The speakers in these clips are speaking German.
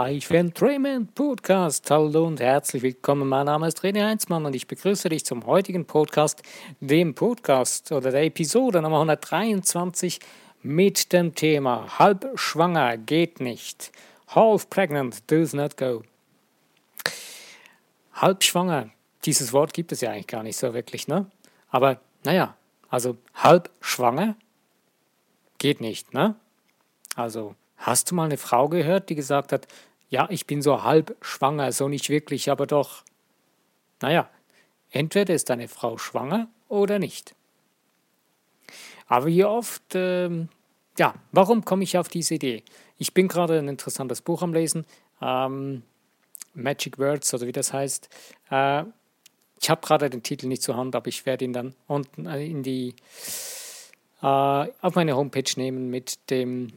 Life Entrainment Podcast. Hallo und herzlich willkommen. Mein Name ist René Heinzmann und ich begrüße dich zum heutigen Podcast, dem Podcast oder der Episode Nummer 123 mit dem Thema Halbschwanger geht nicht. Half pregnant does not go. Halbschwanger, dieses Wort gibt es ja eigentlich gar nicht so wirklich, ne? Aber naja, also halbschwanger geht nicht, ne? Also Hast du mal eine Frau gehört, die gesagt hat, ja, ich bin so halb schwanger, so nicht wirklich, aber doch. Naja, entweder ist deine Frau schwanger oder nicht. Aber wie oft, ähm, ja, warum komme ich auf diese Idee? Ich bin gerade ein interessantes Buch am Lesen, ähm, Magic Words oder wie das heißt. Äh, ich habe gerade den Titel nicht zur Hand, aber ich werde ihn dann unten äh, in die, äh, auf meine Homepage nehmen mit dem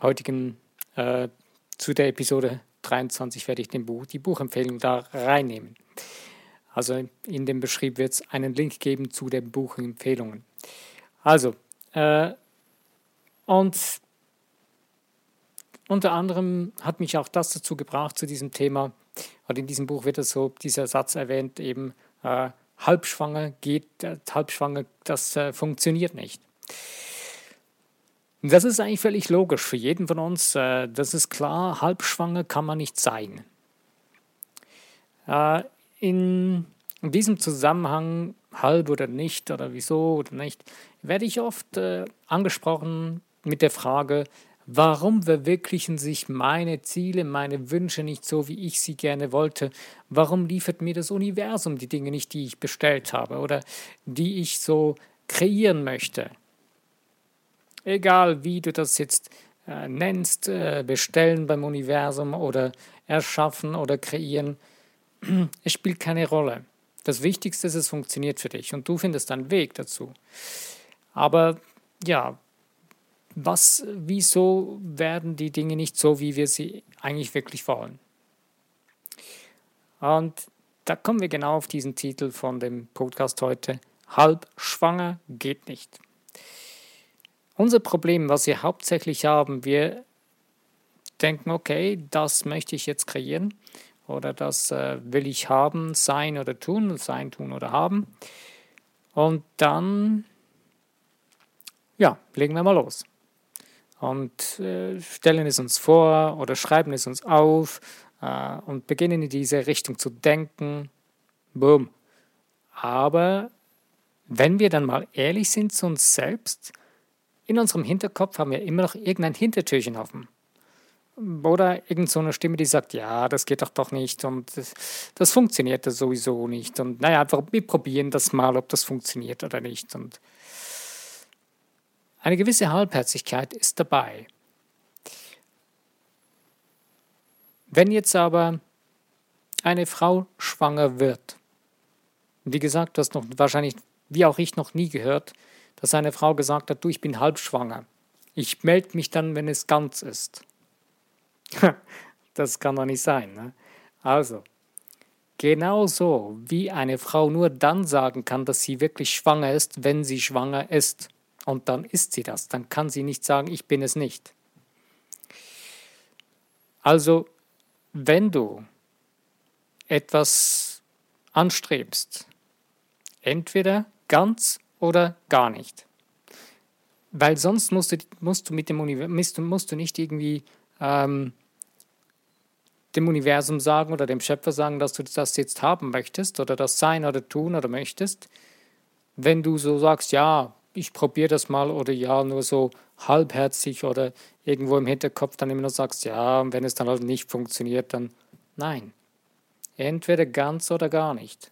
heutigen, äh, zu der Episode 23 werde ich den Buch, die Buchempfehlung da reinnehmen. Also in dem Beschrieb wird es einen Link geben zu den Buchempfehlungen. Also, äh, und unter anderem hat mich auch das dazu gebracht, zu diesem Thema, und in diesem Buch wird es so dieser Satz erwähnt, eben äh, halbschwanger geht, äh, halbschwanger, das äh, funktioniert nicht. Das ist eigentlich völlig logisch für jeden von uns. Äh, das ist klar, halbschwanger kann man nicht sein. Äh, in diesem Zusammenhang, halb oder nicht oder wieso oder nicht, werde ich oft äh, angesprochen mit der Frage, warum verwirklichen sich meine Ziele, meine Wünsche nicht so, wie ich sie gerne wollte? Warum liefert mir das Universum die Dinge nicht, die ich bestellt habe oder die ich so kreieren möchte? Egal wie du das jetzt äh, nennst, äh, bestellen beim Universum oder erschaffen oder kreieren, es spielt keine Rolle. Das Wichtigste ist, es funktioniert für dich und du findest einen Weg dazu. Aber ja, was, wieso werden die Dinge nicht so, wie wir sie eigentlich wirklich wollen? Und da kommen wir genau auf diesen Titel von dem Podcast heute. Halb schwanger geht nicht. Unser Problem, was wir hauptsächlich haben, wir denken, okay, das möchte ich jetzt kreieren oder das äh, will ich haben, sein oder tun, sein, tun oder haben. Und dann, ja, legen wir mal los. Und äh, stellen es uns vor oder schreiben es uns auf äh, und beginnen in diese Richtung zu denken. Boom. Aber wenn wir dann mal ehrlich sind zu uns selbst, in unserem Hinterkopf haben wir immer noch irgendein Hintertürchen offen. Oder irgendeine so Stimme, die sagt, ja, das geht doch doch nicht und das, das funktioniert das sowieso nicht. Und naja, wir probieren das mal, ob das funktioniert oder nicht. Und eine gewisse Halbherzigkeit ist dabei. Wenn jetzt aber eine Frau schwanger wird, wie gesagt, du hast noch wahrscheinlich, wie auch ich, noch nie gehört, dass eine Frau gesagt hat, du, ich bin halbschwanger. Ich melde mich dann, wenn es ganz ist. das kann doch nicht sein. Ne? Also, genauso wie eine Frau nur dann sagen kann, dass sie wirklich schwanger ist, wenn sie schwanger ist. Und dann ist sie das. Dann kann sie nicht sagen, ich bin es nicht. Also, wenn du etwas anstrebst, entweder ganz oder gar nicht. Weil sonst musst du, musst du mit dem Universum, musst, musst du nicht irgendwie ähm, dem Universum sagen oder dem Schöpfer sagen, dass du das jetzt haben möchtest oder das sein oder tun oder möchtest. Wenn du so sagst, ja, ich probiere das mal oder ja, nur so halbherzig oder irgendwo im Hinterkopf dann immer noch sagst, ja, und wenn es dann halt nicht funktioniert, dann nein. Entweder ganz oder gar nicht.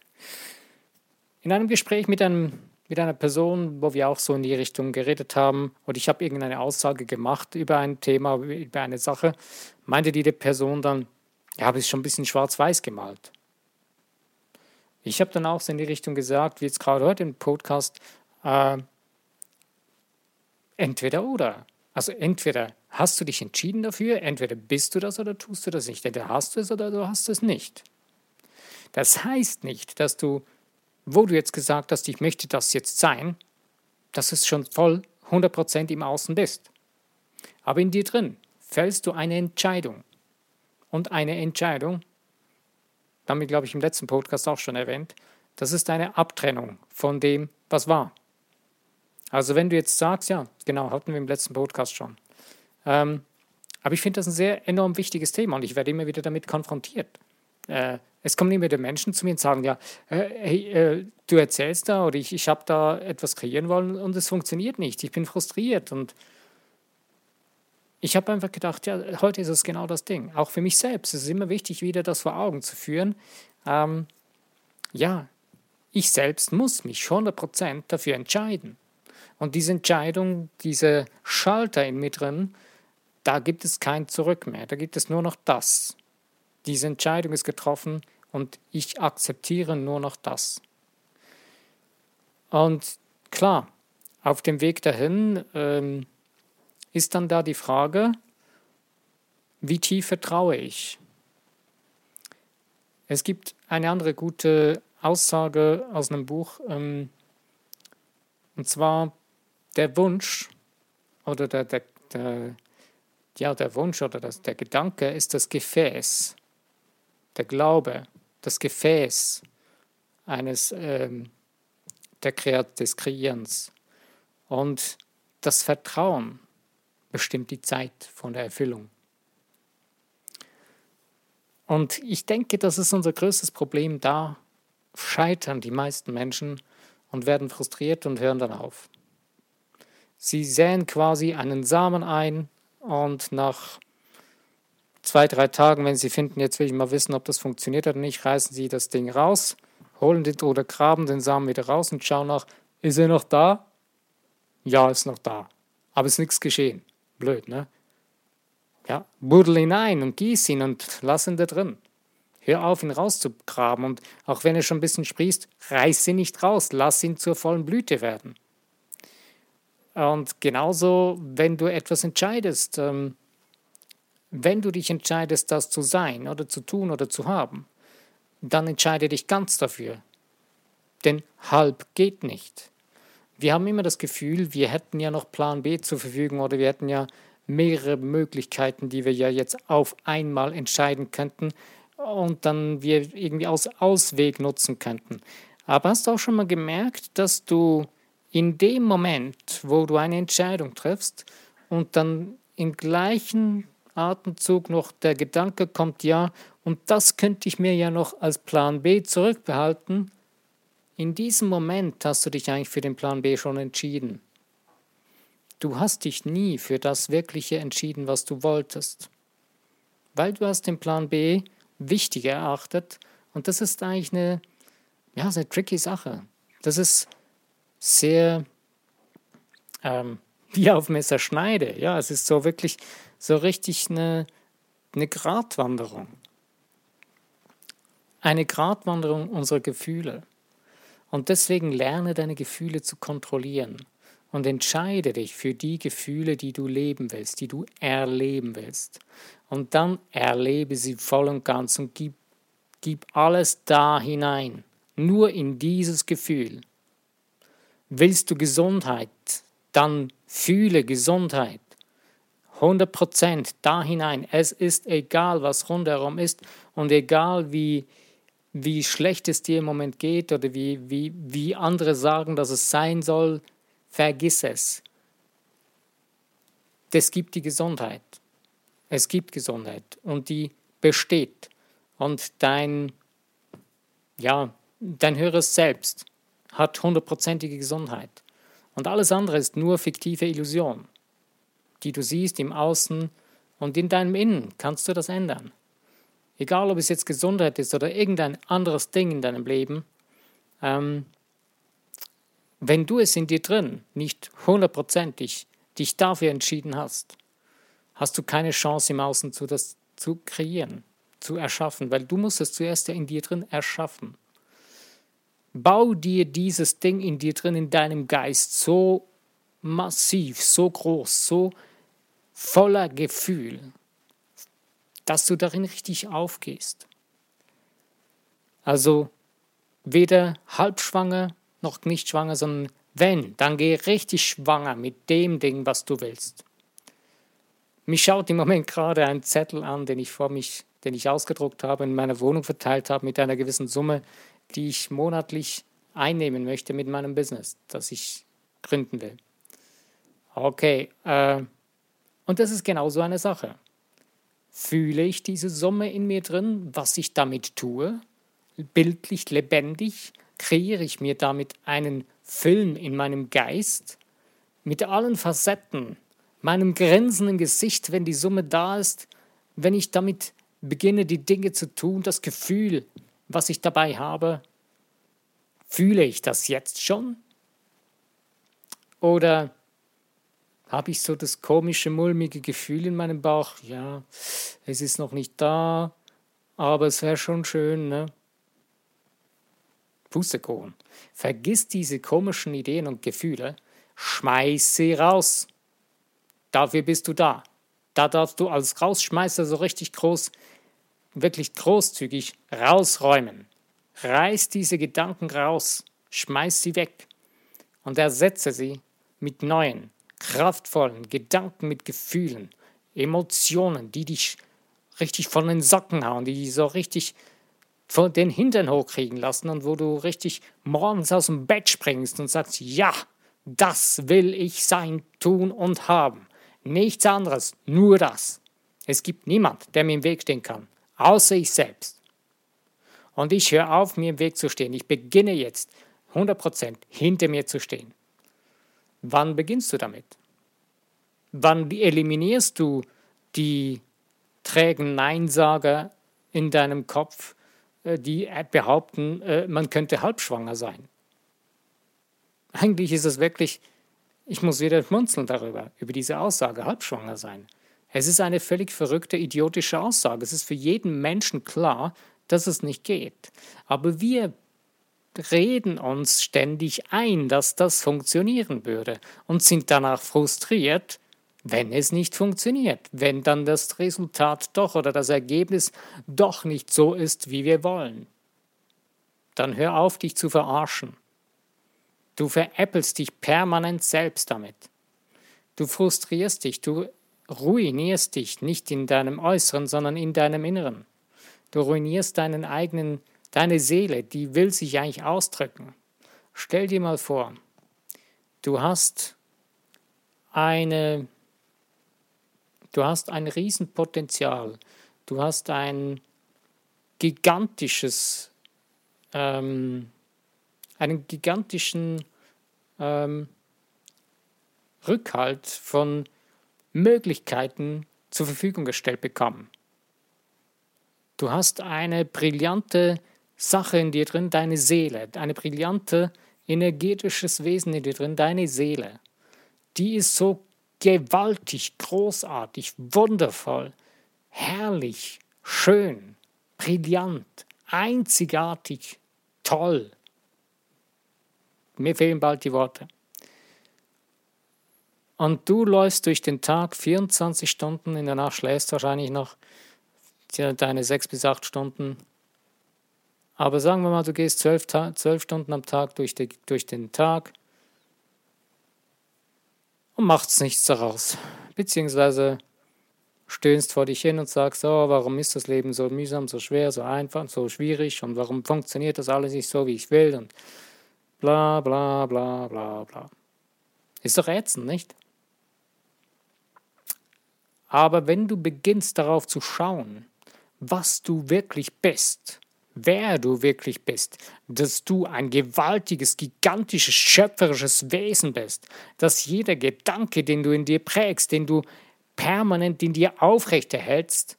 In einem Gespräch mit einem mit einer Person, wo wir auch so in die Richtung geredet haben und ich habe irgendeine Aussage gemacht über ein Thema, über eine Sache, meinte die Person dann, ja, habe ich schon ein bisschen schwarz-weiß gemalt. Ich habe dann auch so in die Richtung gesagt, wie jetzt gerade heute im Podcast, äh, entweder oder. Also entweder hast du dich entschieden dafür, entweder bist du das oder tust du das nicht. Entweder hast du es oder du hast es nicht. Das heißt nicht, dass du wo du jetzt gesagt hast, ich möchte das jetzt sein, dass es schon voll 100% im Außen bist. Aber in dir drin fällst du eine Entscheidung. und eine Entscheidung, damit glaube ich im letzten Podcast auch schon erwähnt, das ist eine Abtrennung von dem, was war. Also wenn du jetzt sagst, ja, genau, hatten wir im letzten Podcast schon. Ähm, aber ich finde das ein sehr enorm wichtiges Thema und ich werde immer wieder damit konfrontiert. Äh, es kommen immer wieder Menschen zu mir und sagen, ja, äh, hey, äh, du erzählst da oder ich, ich habe da etwas kreieren wollen und es funktioniert nicht. Ich bin frustriert und ich habe einfach gedacht, ja, heute ist es genau das Ding. Auch für mich selbst. Es ist immer wichtig, wieder das vor Augen zu führen. Ähm, ja, ich selbst muss mich 100% dafür entscheiden. Und diese Entscheidung, diese Schalter in mir drin, da gibt es kein Zurück mehr. Da gibt es nur noch das. Diese Entscheidung ist getroffen und ich akzeptiere nur noch das. Und klar, auf dem Weg dahin ähm, ist dann da die Frage, wie tief vertraue ich? Es gibt eine andere gute Aussage aus einem Buch, ähm, und zwar der Wunsch oder der, der, der, ja, der Wunsch oder das, der Gedanke ist das Gefäß, der Glaube, das Gefäß eines ähm, der Kreat des Kreierens. Und das Vertrauen bestimmt die Zeit von der Erfüllung. Und ich denke, das ist unser größtes Problem. Da scheitern die meisten Menschen und werden frustriert und hören dann auf. Sie säen quasi einen Samen ein und nach zwei, drei Tagen, wenn sie finden, jetzt will ich mal wissen, ob das funktioniert oder nicht, reißen sie das Ding raus, holen den oder graben den Samen wieder raus und schauen nach, ist er noch da? Ja, ist noch da. Aber ist nichts geschehen. Blöd, ne? Ja, buddel ihn ein und gieß ihn und lass ihn da drin. Hör auf, ihn rauszugraben und auch wenn er schon ein bisschen sprießt, reiß ihn nicht raus, lass ihn zur vollen Blüte werden. Und genauso, wenn du etwas entscheidest, ähm, wenn du dich entscheidest, das zu sein oder zu tun oder zu haben, dann entscheide dich ganz dafür. Denn halb geht nicht. Wir haben immer das Gefühl, wir hätten ja noch Plan B zur Verfügung oder wir hätten ja mehrere Möglichkeiten, die wir ja jetzt auf einmal entscheiden könnten und dann wir irgendwie als Ausweg nutzen könnten. Aber hast du auch schon mal gemerkt, dass du in dem Moment, wo du eine Entscheidung triffst und dann im gleichen Atemzug noch der Gedanke kommt, ja, und das könnte ich mir ja noch als Plan B zurückbehalten, in diesem Moment hast du dich eigentlich für den Plan B schon entschieden. Du hast dich nie für das Wirkliche entschieden, was du wolltest, weil du hast den Plan B wichtig erachtet und das ist eigentlich eine, ja, eine tricky Sache. Das ist sehr ähm, wie auf Messerschneide. Ja, es ist so wirklich so richtig eine, eine Gratwanderung. Eine Gratwanderung unserer Gefühle. Und deswegen lerne deine Gefühle zu kontrollieren und entscheide dich für die Gefühle, die du leben willst, die du erleben willst. Und dann erlebe sie voll und ganz und gib, gib alles da hinein, nur in dieses Gefühl. Willst du Gesundheit, dann fühle Gesundheit. 100% da hinein. Es ist egal, was rundherum ist und egal, wie, wie schlecht es dir im Moment geht oder wie, wie, wie andere sagen, dass es sein soll, vergiss es. Es gibt die Gesundheit. Es gibt Gesundheit und die besteht. Und dein, ja, dein höheres Selbst hat hundertprozentige Gesundheit. Und alles andere ist nur fiktive Illusion, die du siehst im Außen und in deinem Innen kannst du das ändern. Egal, ob es jetzt Gesundheit ist oder irgendein anderes Ding in deinem Leben, ähm, wenn du es in dir drin nicht hundertprozentig dich dafür entschieden hast, hast du keine Chance im Außen zu das zu kreieren, zu erschaffen, weil du musst es zuerst ja in dir drin erschaffen. Bau dir dieses Ding in dir drin, in deinem Geist, so massiv, so groß, so voller Gefühl, dass du darin richtig aufgehst. Also weder halbschwanger noch nicht schwanger, sondern wenn, dann geh richtig schwanger mit dem Ding, was du willst. Mich schaut im Moment gerade ein Zettel an, den ich vor mich den ich ausgedruckt habe, in meiner Wohnung verteilt habe mit einer gewissen Summe, die ich monatlich einnehmen möchte mit meinem Business, das ich gründen will. Okay, äh, und das ist genau so eine Sache. Fühle ich diese Summe in mir drin, was ich damit tue? Bildlich, lebendig? Kreiere ich mir damit einen Film in meinem Geist? Mit allen Facetten, meinem grinsenden Gesicht, wenn die Summe da ist, wenn ich damit beginne, die Dinge zu tun, das Gefühl, was ich dabei habe, fühle ich das jetzt schon? Oder habe ich so das komische, mulmige Gefühl in meinem Bauch, ja, es ist noch nicht da, aber es wäre schon schön, ne? Pustekuchen. Vergiss diese komischen Ideen und Gefühle, schmeiß sie raus. Dafür bist du da. Da darfst du als Rausschmeißer so richtig groß, wirklich großzügig rausräumen. Reiß diese Gedanken raus, schmeiß sie weg und ersetze sie mit neuen, kraftvollen Gedanken, mit Gefühlen, Emotionen, die dich richtig von den Socken hauen, die dich so richtig von den Hintern hochkriegen lassen und wo du richtig morgens aus dem Bett springst und sagst, ja, das will ich sein, tun und haben. Nichts anderes, nur das. Es gibt niemand, der mir im Weg stehen kann, außer ich selbst. Und ich höre auf, mir im Weg zu stehen. Ich beginne jetzt 100% hinter mir zu stehen. Wann beginnst du damit? Wann eliminierst du die trägen Neinsager in deinem Kopf, äh, die behaupten, äh, man könnte halbschwanger sein? Eigentlich ist es wirklich, ich muss wieder schmunzeln darüber, über diese Aussage, halbschwanger sein. Es ist eine völlig verrückte, idiotische Aussage. Es ist für jeden Menschen klar, dass es nicht geht. Aber wir reden uns ständig ein, dass das funktionieren würde und sind danach frustriert, wenn es nicht funktioniert, wenn dann das Resultat doch oder das Ergebnis doch nicht so ist, wie wir wollen. Dann hör auf, dich zu verarschen. Du veräppelst dich permanent selbst damit. Du frustrierst dich, du ruinierst dich nicht in deinem Äußeren, sondern in deinem Inneren. Du ruinierst deinen eigenen Deine Seele, die will sich eigentlich ausdrücken. Stell dir mal vor, du hast eine, du hast ein Riesenpotenzial, du hast ein gigantisches, ähm, einen gigantischen ähm, Rückhalt von Möglichkeiten zur Verfügung gestellt bekommen. Du hast eine brillante Sache in dir drin, deine Seele, eine brillante, energetisches Wesen in dir drin, deine Seele. Die ist so gewaltig, großartig, wundervoll, herrlich, schön, brillant, einzigartig, toll. Mir fehlen bald die Worte. Und du läufst durch den Tag 24 Stunden, in der Nacht schläfst wahrscheinlich noch deine sechs bis acht Stunden aber sagen wir mal, du gehst zwölf, zwölf Stunden am Tag durch, die, durch den Tag und machst nichts daraus. Beziehungsweise stöhnst vor dich hin und sagst, oh, warum ist das Leben so mühsam, so schwer, so einfach, so schwierig und warum funktioniert das alles nicht so, wie ich will und bla bla bla bla bla. Ist doch ätzend, nicht? Aber wenn du beginnst darauf zu schauen, was du wirklich bist, wer du wirklich bist, dass du ein gewaltiges, gigantisches, schöpferisches Wesen bist, dass jeder Gedanke, den du in dir prägst, den du permanent in dir aufrechterhältst,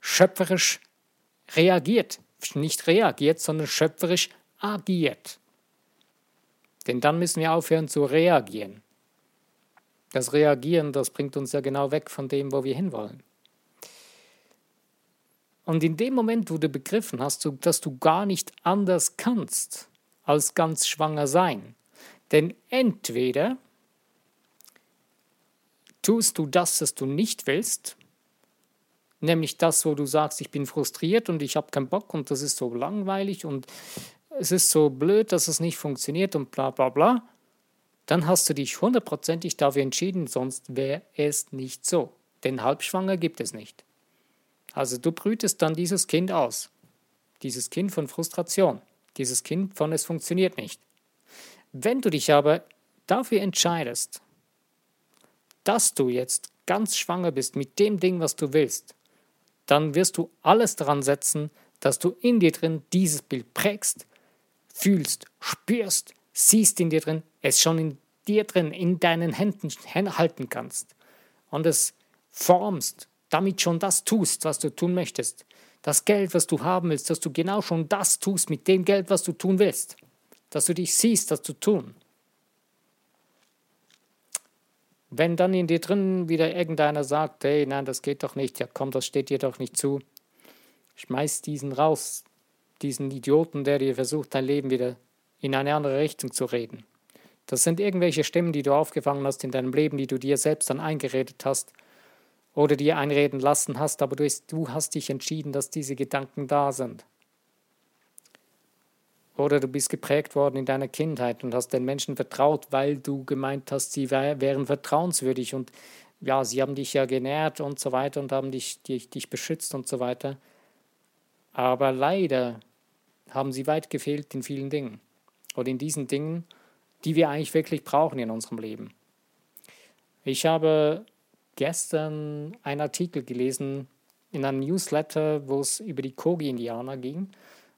schöpferisch reagiert. Nicht reagiert, sondern schöpferisch agiert. Denn dann müssen wir aufhören zu reagieren. Das Reagieren, das bringt uns ja genau weg von dem, wo wir hinwollen. Und in dem Moment, wo du begriffen hast, dass du gar nicht anders kannst als ganz schwanger sein, denn entweder tust du das, was du nicht willst, nämlich das, wo du sagst, ich bin frustriert und ich habe keinen Bock und das ist so langweilig und es ist so blöd, dass es nicht funktioniert und bla bla bla, dann hast du dich hundertprozentig dafür entschieden, sonst wäre es nicht so. Denn Halbschwanger gibt es nicht. Also du brütest dann dieses Kind aus. Dieses Kind von Frustration. Dieses Kind von es funktioniert nicht. Wenn du dich aber dafür entscheidest, dass du jetzt ganz schwanger bist mit dem Ding, was du willst, dann wirst du alles daran setzen, dass du in dir drin dieses Bild prägst, fühlst, spürst, siehst in dir drin, es schon in dir drin, in deinen Händen halten kannst und es formst, damit schon das tust, was du tun möchtest. Das Geld, was du haben willst, dass du genau schon das tust mit dem Geld, was du tun willst. Dass du dich siehst, das zu tun. Wenn dann in dir drin wieder irgendeiner sagt, hey, nein, das geht doch nicht, ja komm, das steht dir doch nicht zu, schmeiß diesen raus, diesen Idioten, der dir versucht, dein Leben wieder in eine andere Richtung zu reden. Das sind irgendwelche Stimmen, die du aufgefangen hast in deinem Leben, die du dir selbst dann eingeredet hast oder dir einreden lassen hast, aber du hast dich entschieden, dass diese Gedanken da sind. Oder du bist geprägt worden in deiner Kindheit und hast den Menschen vertraut, weil du gemeint hast, sie wären vertrauenswürdig und ja, sie haben dich ja genährt und so weiter und haben dich, dich, dich beschützt und so weiter. Aber leider haben sie weit gefehlt in vielen Dingen oder in diesen Dingen, die wir eigentlich wirklich brauchen in unserem Leben. Ich habe gestern einen Artikel gelesen in einem Newsletter, wo es über die Kogi-Indianer ging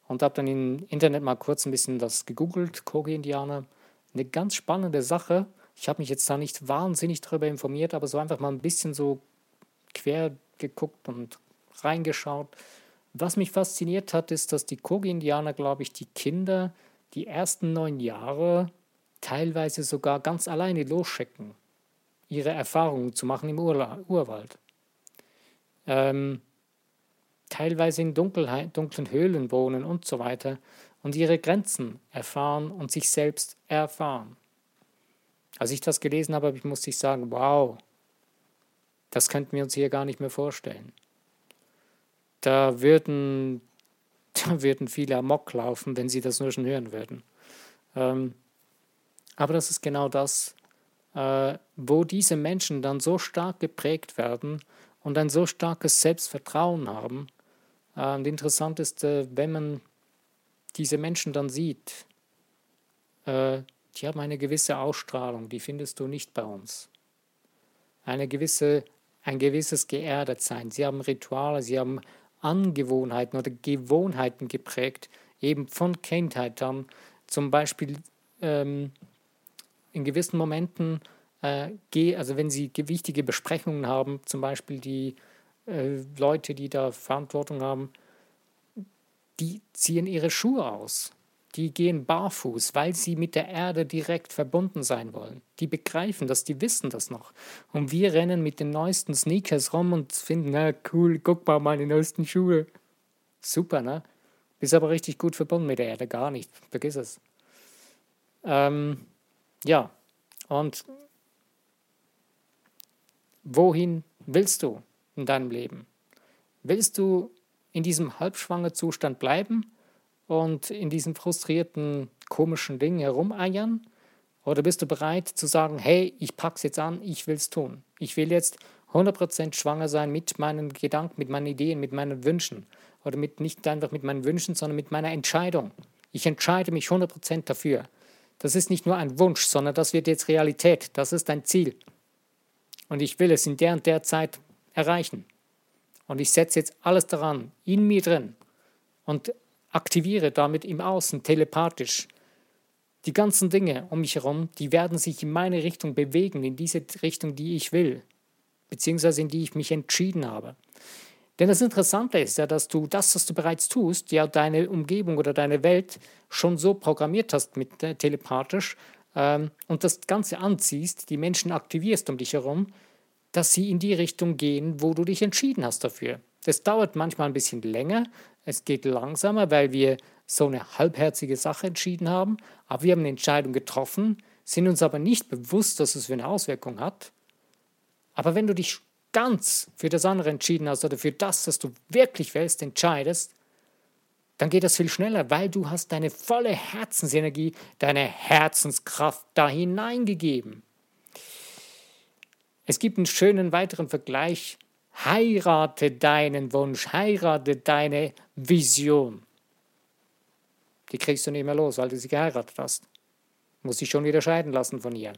und habe dann im Internet mal kurz ein bisschen das gegoogelt, Kogi-Indianer. Eine ganz spannende Sache. Ich habe mich jetzt da nicht wahnsinnig darüber informiert, aber so einfach mal ein bisschen so quer geguckt und reingeschaut. Was mich fasziniert hat, ist, dass die Kogi-Indianer, glaube ich, die Kinder die ersten neun Jahre teilweise sogar ganz alleine losschicken, ihre Erfahrungen zu machen im Urla Urwald. Ähm, teilweise in Dunkelheit, dunklen Höhlen wohnen und so weiter und ihre Grenzen erfahren und sich selbst erfahren. Als ich das gelesen habe, musste ich sagen, wow, das könnten wir uns hier gar nicht mehr vorstellen. Da würden, da würden viele Amok laufen, wenn sie das nur schon hören würden. Ähm, aber das ist genau das, äh, wo diese Menschen dann so stark geprägt werden und ein so starkes Selbstvertrauen haben, äh, und interessant ist, äh, wenn man diese Menschen dann sieht, äh, die haben eine gewisse Ausstrahlung, die findest du nicht bei uns. Eine gewisse, ein gewisses Geerdetsein. Sie haben Rituale, sie haben Angewohnheiten oder Gewohnheiten geprägt, eben von Kindheit an. Zum Beispiel ähm, in gewissen Momenten, äh, also wenn sie wichtige Besprechungen haben, zum Beispiel die äh, Leute, die da Verantwortung haben, die ziehen ihre Schuhe aus. Die gehen barfuß, weil sie mit der Erde direkt verbunden sein wollen. Die begreifen das, die wissen das noch. Und wir rennen mit den neuesten Sneakers rum und finden, na cool, guck mal meine neuesten Schuhe. Super, ne? Bist aber richtig gut verbunden mit der Erde, gar nicht. Vergiss es. Ähm, ja, und wohin willst du? in deinem Leben? Willst du in diesem halbschwanger Zustand bleiben und in diesem frustrierten, komischen Ding herumeiern? Oder bist du bereit zu sagen, hey, ich pack's jetzt an, ich will's tun. Ich will jetzt 100% schwanger sein mit meinen Gedanken, mit meinen Ideen, mit meinen Wünschen. Oder mit, nicht einfach mit meinen Wünschen, sondern mit meiner Entscheidung. Ich entscheide mich 100% dafür. Das ist nicht nur ein Wunsch, sondern das wird jetzt Realität. Das ist ein Ziel. Und ich will es in der und der Zeit erreichen. Und ich setze jetzt alles daran, in mir drin, und aktiviere damit im Außen telepathisch. Die ganzen Dinge um mich herum, die werden sich in meine Richtung bewegen, in diese Richtung, die ich will, beziehungsweise in die ich mich entschieden habe. Denn das Interessante ist ja, dass du das, was du bereits tust, ja deine Umgebung oder deine Welt schon so programmiert hast mit äh, telepathisch ähm, und das Ganze anziehst, die Menschen aktivierst um dich herum, dass sie in die Richtung gehen, wo du dich entschieden hast dafür. Das dauert manchmal ein bisschen länger, es geht langsamer, weil wir so eine halbherzige Sache entschieden haben, aber wir haben eine Entscheidung getroffen, sind uns aber nicht bewusst, dass es für eine Auswirkung hat. Aber wenn du dich ganz für das andere entschieden hast oder für das, was du wirklich willst, entscheidest, dann geht das viel schneller, weil du hast deine volle Herzensenergie, deine Herzenskraft da hineingegeben. Es gibt einen schönen weiteren Vergleich Heirate deinen Wunsch, heirate deine Vision. Die kriegst du nicht mehr los, weil du sie geheiratet hast. Muss dich schon wieder scheiden lassen von ihr,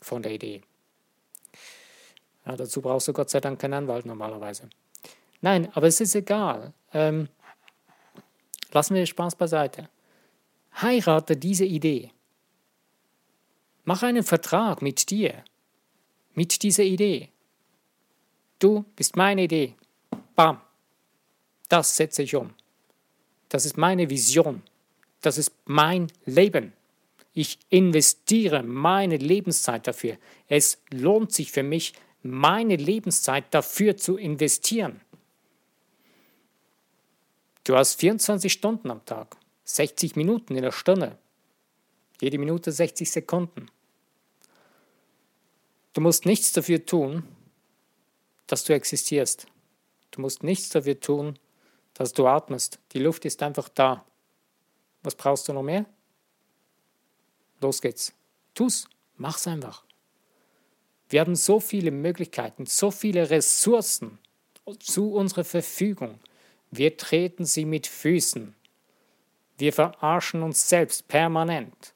von der Idee. Ja, dazu brauchst du Gott sei Dank keinen Anwalt normalerweise. Nein, aber es ist egal. Ähm, lassen wir Spaß beiseite. Heirate diese Idee. Mach einen Vertrag mit dir, mit dieser Idee. Du bist meine Idee. Bam. Das setze ich um. Das ist meine Vision. Das ist mein Leben. Ich investiere meine Lebenszeit dafür. Es lohnt sich für mich, meine Lebenszeit dafür zu investieren. Du hast 24 Stunden am Tag, 60 Minuten in der Stunde, jede Minute 60 Sekunden. Du musst nichts dafür tun, dass du existierst. Du musst nichts dafür tun, dass du atmest. Die Luft ist einfach da. Was brauchst du noch mehr? Los geht's. Tu's. Mach's einfach. Wir haben so viele Möglichkeiten, so viele Ressourcen zu unserer Verfügung. Wir treten sie mit Füßen. Wir verarschen uns selbst permanent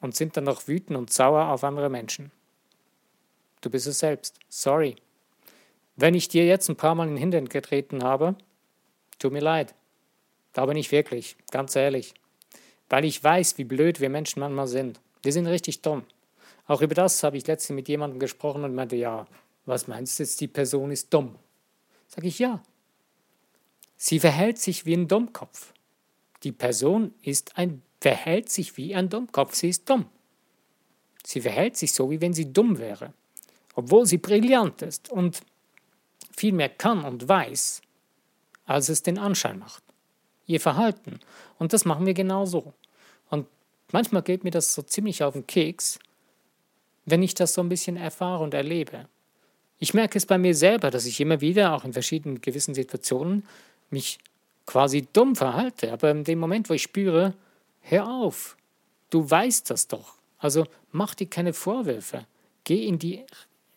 und sind dann noch wütend und sauer auf andere Menschen. Du bist es selbst. Sorry. Wenn ich dir jetzt ein paar Mal in den Hintern getreten habe, tut mir leid. Aber nicht wirklich, ganz ehrlich. Weil ich weiß, wie blöd wir Menschen manchmal sind. Wir sind richtig dumm. Auch über das habe ich letztens mit jemandem gesprochen und meinte, ja, was meinst du jetzt, die Person ist dumm? Sag ich ja, Sie verhält sich wie ein Dummkopf. Die Person ist ein, verhält sich wie ein Dummkopf. Sie ist dumm. Sie verhält sich so, wie wenn sie dumm wäre, obwohl sie brillant ist und viel mehr kann und weiß, als es den Anschein macht. Ihr Verhalten. Und das machen wir genauso. Und manchmal geht mir das so ziemlich auf den Keks, wenn ich das so ein bisschen erfahre und erlebe. Ich merke es bei mir selber, dass ich immer wieder, auch in verschiedenen gewissen Situationen, mich quasi dumm verhalte. Aber in dem Moment, wo ich spüre, hör auf, du weißt das doch. Also mach dir keine Vorwürfe. Geh in die,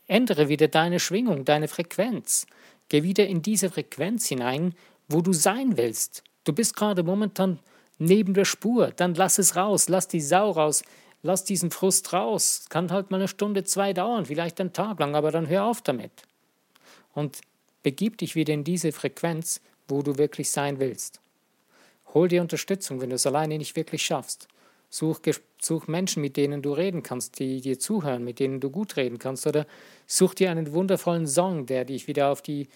ändere wieder deine Schwingung, deine Frequenz. Geh wieder in diese Frequenz hinein, wo du sein willst. Du bist gerade momentan neben der Spur. Dann lass es raus, lass die Sau raus, lass diesen Frust raus. Kann halt mal eine Stunde, zwei dauern, vielleicht einen Tag lang, aber dann hör auf damit. Und begib dich wieder in diese Frequenz, wo du wirklich sein willst. Hol dir Unterstützung, wenn du es alleine nicht wirklich schaffst. Such, such Menschen, mit denen du reden kannst, die dir zuhören, mit denen du gut reden kannst. Oder such dir einen wundervollen Song, der dich wieder auf die,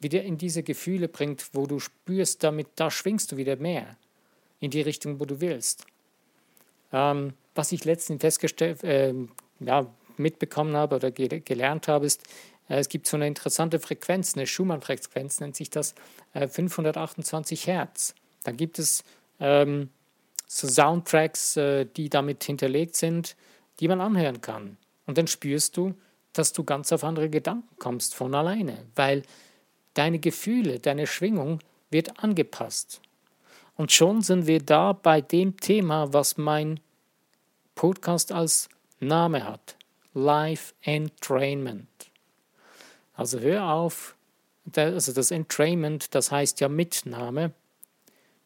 wieder in diese Gefühle bringt, wo du spürst, damit da schwingst du wieder mehr in die Richtung, wo du willst. Ähm, was ich letztens festgestellt, äh, ja, mitbekommen habe oder ge gelernt habe, ist, äh, es gibt so eine interessante Frequenz, eine Schumann-Frequenz nennt sich das, 528 äh, Hertz. Dann gibt es ähm, so Soundtracks, äh, die damit hinterlegt sind, die man anhören kann. Und dann spürst du, dass du ganz auf andere Gedanken kommst von alleine, weil deine Gefühle, deine Schwingung wird angepasst. Und schon sind wir da bei dem Thema, was mein Podcast als Name hat. Life Entrainment. Also hör auf, also das Entrainment, das heißt ja Mitnahme,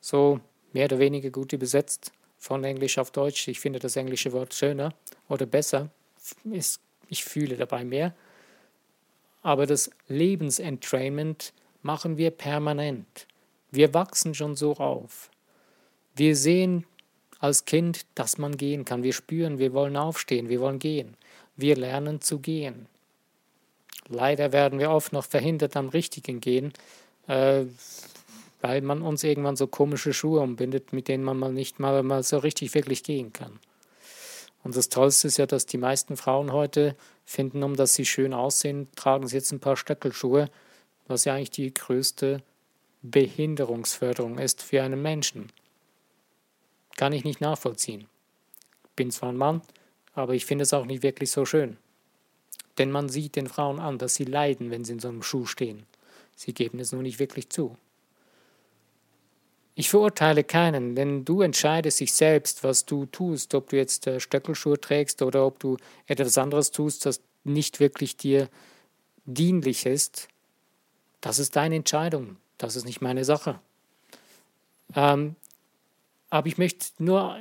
so mehr oder weniger gut übersetzt von Englisch auf Deutsch. Ich finde das englische Wort schöner oder besser. Ich fühle dabei mehr. Aber das Lebensentrainment machen wir permanent. Wir wachsen schon so auf. Wir sehen als Kind, dass man gehen kann. Wir spüren, wir wollen aufstehen, wir wollen gehen. Wir lernen zu gehen. Leider werden wir oft noch verhindert am richtigen Gehen, äh, weil man uns irgendwann so komische Schuhe umbindet, mit denen man mal nicht mal, mal so richtig wirklich gehen kann. Und das Tollste ist ja, dass die meisten Frauen heute finden, um dass sie schön aussehen, tragen sie jetzt ein paar Stöckelschuhe, was ja eigentlich die größte Behinderungsförderung ist für einen Menschen. Kann ich nicht nachvollziehen. Bin zwar ein Mann, aber ich finde es auch nicht wirklich so schön. Denn man sieht den Frauen an, dass sie leiden, wenn sie in so einem Schuh stehen. Sie geben es nur nicht wirklich zu. Ich verurteile keinen, denn du entscheidest dich selbst, was du tust, ob du jetzt äh, Stöckelschuhe trägst oder ob du etwas anderes tust, das nicht wirklich dir dienlich ist, das ist deine Entscheidung. Das ist nicht meine Sache. Ähm, aber ich möchte nur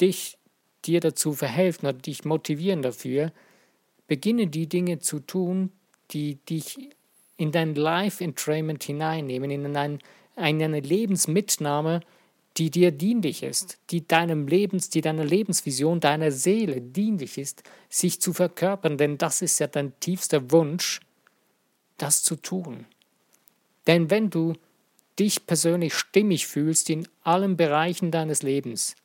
dich, dir dazu verhelfen oder dich motivieren dafür, beginne die Dinge zu tun, die dich in dein Life-Entrainment hineinnehmen, in ein, eine Lebensmitnahme, die dir dienlich ist, die deinem Lebens, die deiner Lebensvision, deiner Seele dienlich ist, sich zu verkörpern, denn das ist ja dein tiefster Wunsch, das zu tun. Denn wenn du dich persönlich stimmig fühlst in allen Bereichen deines Lebens,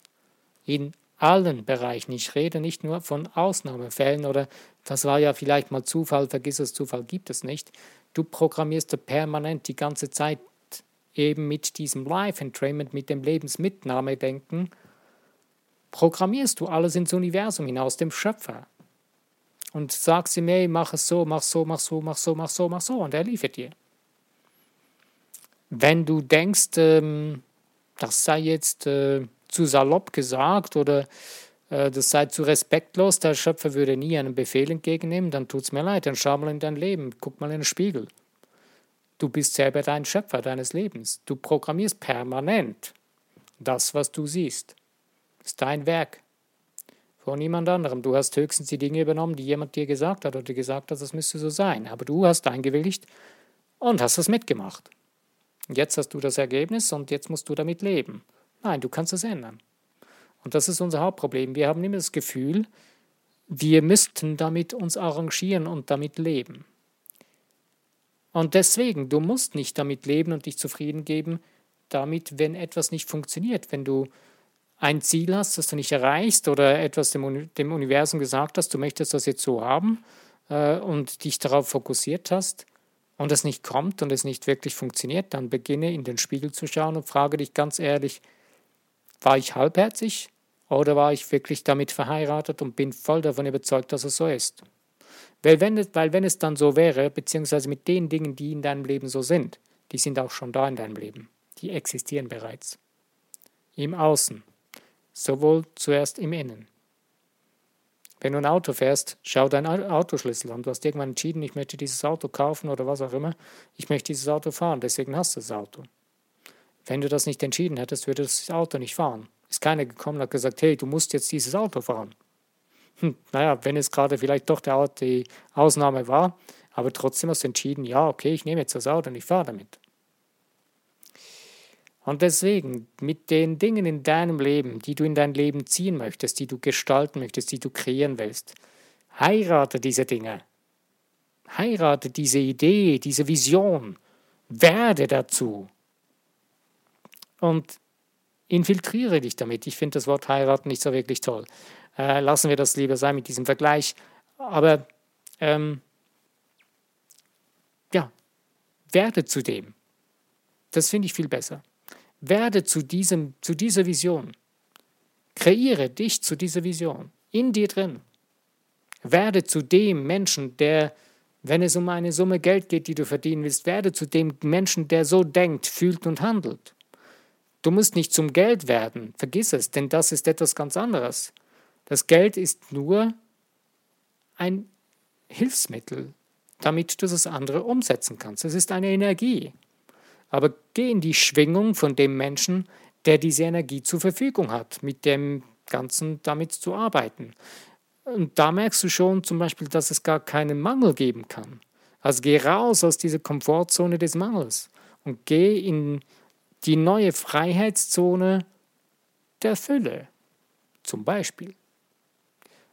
in allen Bereichen, ich rede nicht nur von Ausnahmefällen oder das war ja vielleicht mal Zufall, vergiss es, Zufall gibt es nicht, du programmierst da permanent die ganze Zeit eben mit diesem Life-Entrainment, mit dem Lebensmitnahmedenken, programmierst du alles ins Universum hinaus, dem Schöpfer. Und sagst ihm, hey, mach es so, mach so, mach so, mach so, mach so, mach so, und er liefert dir. Wenn du denkst, ähm, das sei jetzt äh, zu salopp gesagt oder äh, das sei zu respektlos, der Schöpfer würde nie einen Befehl entgegennehmen, dann tut es mir leid, dann schau mal in dein Leben, guck mal in den Spiegel. Du bist selber dein Schöpfer deines Lebens. Du programmierst permanent das, was du siehst. Das ist dein Werk. Von niemand anderem. Du hast höchstens die Dinge übernommen, die jemand dir gesagt hat oder gesagt hat, das müsste so sein. Aber du hast eingewilligt und hast es mitgemacht. Jetzt hast du das Ergebnis und jetzt musst du damit leben. Nein, du kannst es ändern. Und das ist unser Hauptproblem. Wir haben immer das Gefühl, wir müssten damit uns arrangieren und damit leben. Und deswegen, du musst nicht damit leben und dich zufrieden geben, damit, wenn etwas nicht funktioniert, wenn du ein Ziel hast, das du nicht erreichst oder etwas dem, dem Universum gesagt hast, du möchtest das jetzt so haben äh, und dich darauf fokussiert hast und es nicht kommt und es nicht wirklich funktioniert, dann beginne in den Spiegel zu schauen und frage dich ganz ehrlich, war ich halbherzig oder war ich wirklich damit verheiratet und bin voll davon überzeugt, dass es so ist? Weil wenn, es, weil wenn es dann so wäre, beziehungsweise mit den Dingen, die in deinem Leben so sind, die sind auch schon da in deinem Leben, die existieren bereits. Im Außen, sowohl zuerst im Innen. Wenn du ein Auto fährst, schau deinen Autoschlüssel an. Du hast irgendwann entschieden, ich möchte dieses Auto kaufen oder was auch immer. Ich möchte dieses Auto fahren, deswegen hast du das Auto. Wenn du das nicht entschieden hättest, würde das Auto nicht fahren. Ist keiner gekommen und hat gesagt, hey, du musst jetzt dieses Auto fahren hm, naja, wenn es gerade vielleicht doch die Ausnahme war, aber trotzdem hast du entschieden, ja, okay, ich nehme jetzt das Auto und ich fahre damit. Und deswegen, mit den Dingen in deinem Leben, die du in dein Leben ziehen möchtest, die du gestalten möchtest, die du kreieren willst, heirate diese Dinge. Heirate diese Idee, diese Vision. Werde dazu. Und infiltriere dich damit. Ich finde das Wort heiraten nicht so wirklich toll. Äh, lassen wir das lieber sein mit diesem Vergleich. Aber ähm, ja, werde zu dem. Das finde ich viel besser. Werde zu, diesem, zu dieser Vision. Kreiere dich zu dieser Vision. In dir drin. Werde zu dem Menschen, der, wenn es um eine Summe Geld geht, die du verdienen willst, werde zu dem Menschen, der so denkt, fühlt und handelt. Du musst nicht zum Geld werden, vergiss es, denn das ist etwas ganz anderes. Das Geld ist nur ein Hilfsmittel, damit du das andere umsetzen kannst. Es ist eine Energie. Aber geh in die Schwingung von dem Menschen, der diese Energie zur Verfügung hat, mit dem Ganzen damit zu arbeiten. Und da merkst du schon zum Beispiel, dass es gar keinen Mangel geben kann. Also geh raus aus dieser Komfortzone des Mangels und geh in die neue Freiheitszone der Fülle, zum Beispiel.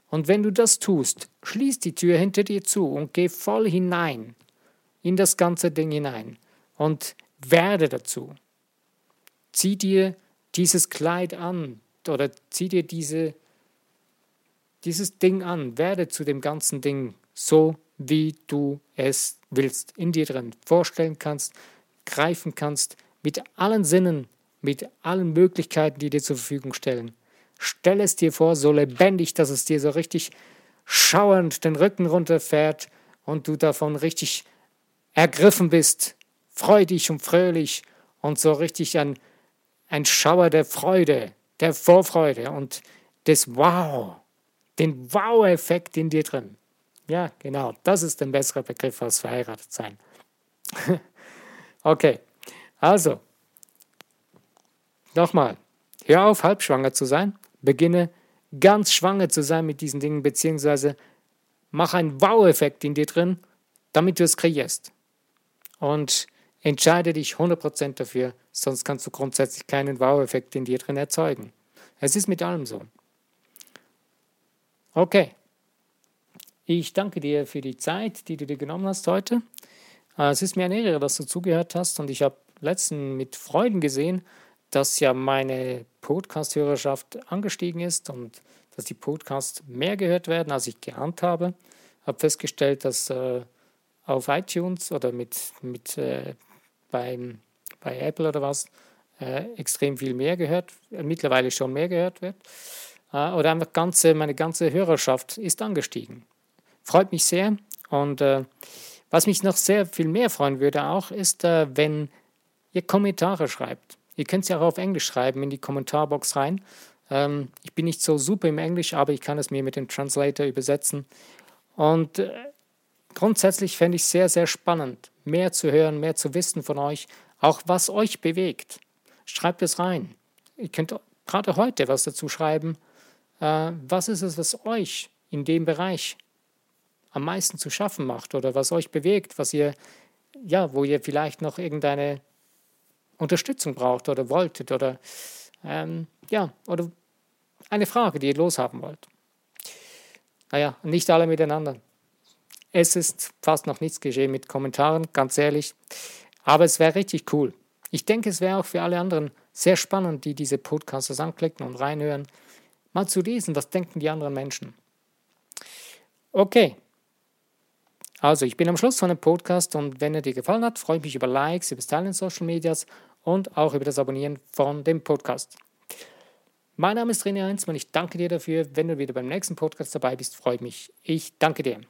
Und wenn du das tust, schließ die Tür hinter dir zu und geh voll hinein in das ganze Ding hinein und werde dazu. Zieh dir dieses Kleid an oder zieh dir diese, dieses Ding an, werde zu dem ganzen Ding so, wie du es willst, in dir drin vorstellen kannst, greifen kannst, mit allen Sinnen, mit allen Möglichkeiten, die dir zur Verfügung stellen. Stell es dir vor, so lebendig, dass es dir so richtig schauernd den Rücken runterfährt und du davon richtig ergriffen bist, freudig und fröhlich und so richtig ein, ein Schauer der Freude, der Vorfreude und des Wow, den Wow-Effekt in dir drin. Ja, genau. Das ist ein besserer Begriff als verheiratet sein. okay, also, nochmal, hör auf, halbschwanger zu sein, beginne ganz schwanger zu sein mit diesen Dingen, beziehungsweise mach einen Wow-Effekt in dir drin, damit du es kreierst. Und entscheide dich 100% dafür, sonst kannst du grundsätzlich keinen Wow-Effekt in dir drin erzeugen. Es ist mit allem so. Okay. Ich danke dir für die Zeit, die du dir genommen hast heute. Äh, es ist mir eine Ehre, dass du zugehört hast und ich habe letztens mit Freuden gesehen, dass ja meine Podcast-Hörerschaft angestiegen ist und dass die Podcasts mehr gehört werden, als ich geahnt habe. Ich habe festgestellt, dass äh, auf iTunes oder mit, mit äh, beim, bei Apple oder was äh, extrem viel mehr gehört, äh, mittlerweile schon mehr gehört wird. Äh, oder einfach ganze, meine ganze Hörerschaft ist angestiegen. Freut mich sehr und äh, was mich noch sehr viel mehr freuen würde auch, ist, wenn ihr Kommentare schreibt. Ihr könnt es ja auch auf Englisch schreiben, in die Kommentarbox rein. Ähm, ich bin nicht so super im Englisch, aber ich kann es mir mit dem Translator übersetzen. Und äh, grundsätzlich fände ich sehr, sehr spannend, mehr zu hören, mehr zu wissen von euch, auch was euch bewegt. Schreibt es rein. Ihr könnt gerade heute was dazu schreiben. Äh, was ist es, was euch in dem Bereich am meisten zu schaffen macht oder was euch bewegt, was ihr, ja, wo ihr vielleicht noch irgendeine Unterstützung braucht oder wolltet oder ähm, ja, oder eine Frage, die ihr loshaben wollt. Naja, nicht alle miteinander. Es ist fast noch nichts geschehen mit Kommentaren, ganz ehrlich. Aber es wäre richtig cool. Ich denke, es wäre auch für alle anderen sehr spannend, die diese Podcasts anklicken und reinhören, mal zu lesen, was denken die anderen Menschen. Okay, also, ich bin am Schluss von dem Podcast und wenn er dir gefallen hat, freue ich mich über Likes, über das Teilen in Social Medias und auch über das Abonnieren von dem Podcast. Mein Name ist René Heinzmann. Ich danke dir dafür. Wenn du wieder beim nächsten Podcast dabei bist, freue ich mich. Ich danke dir.